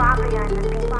far behind the beat.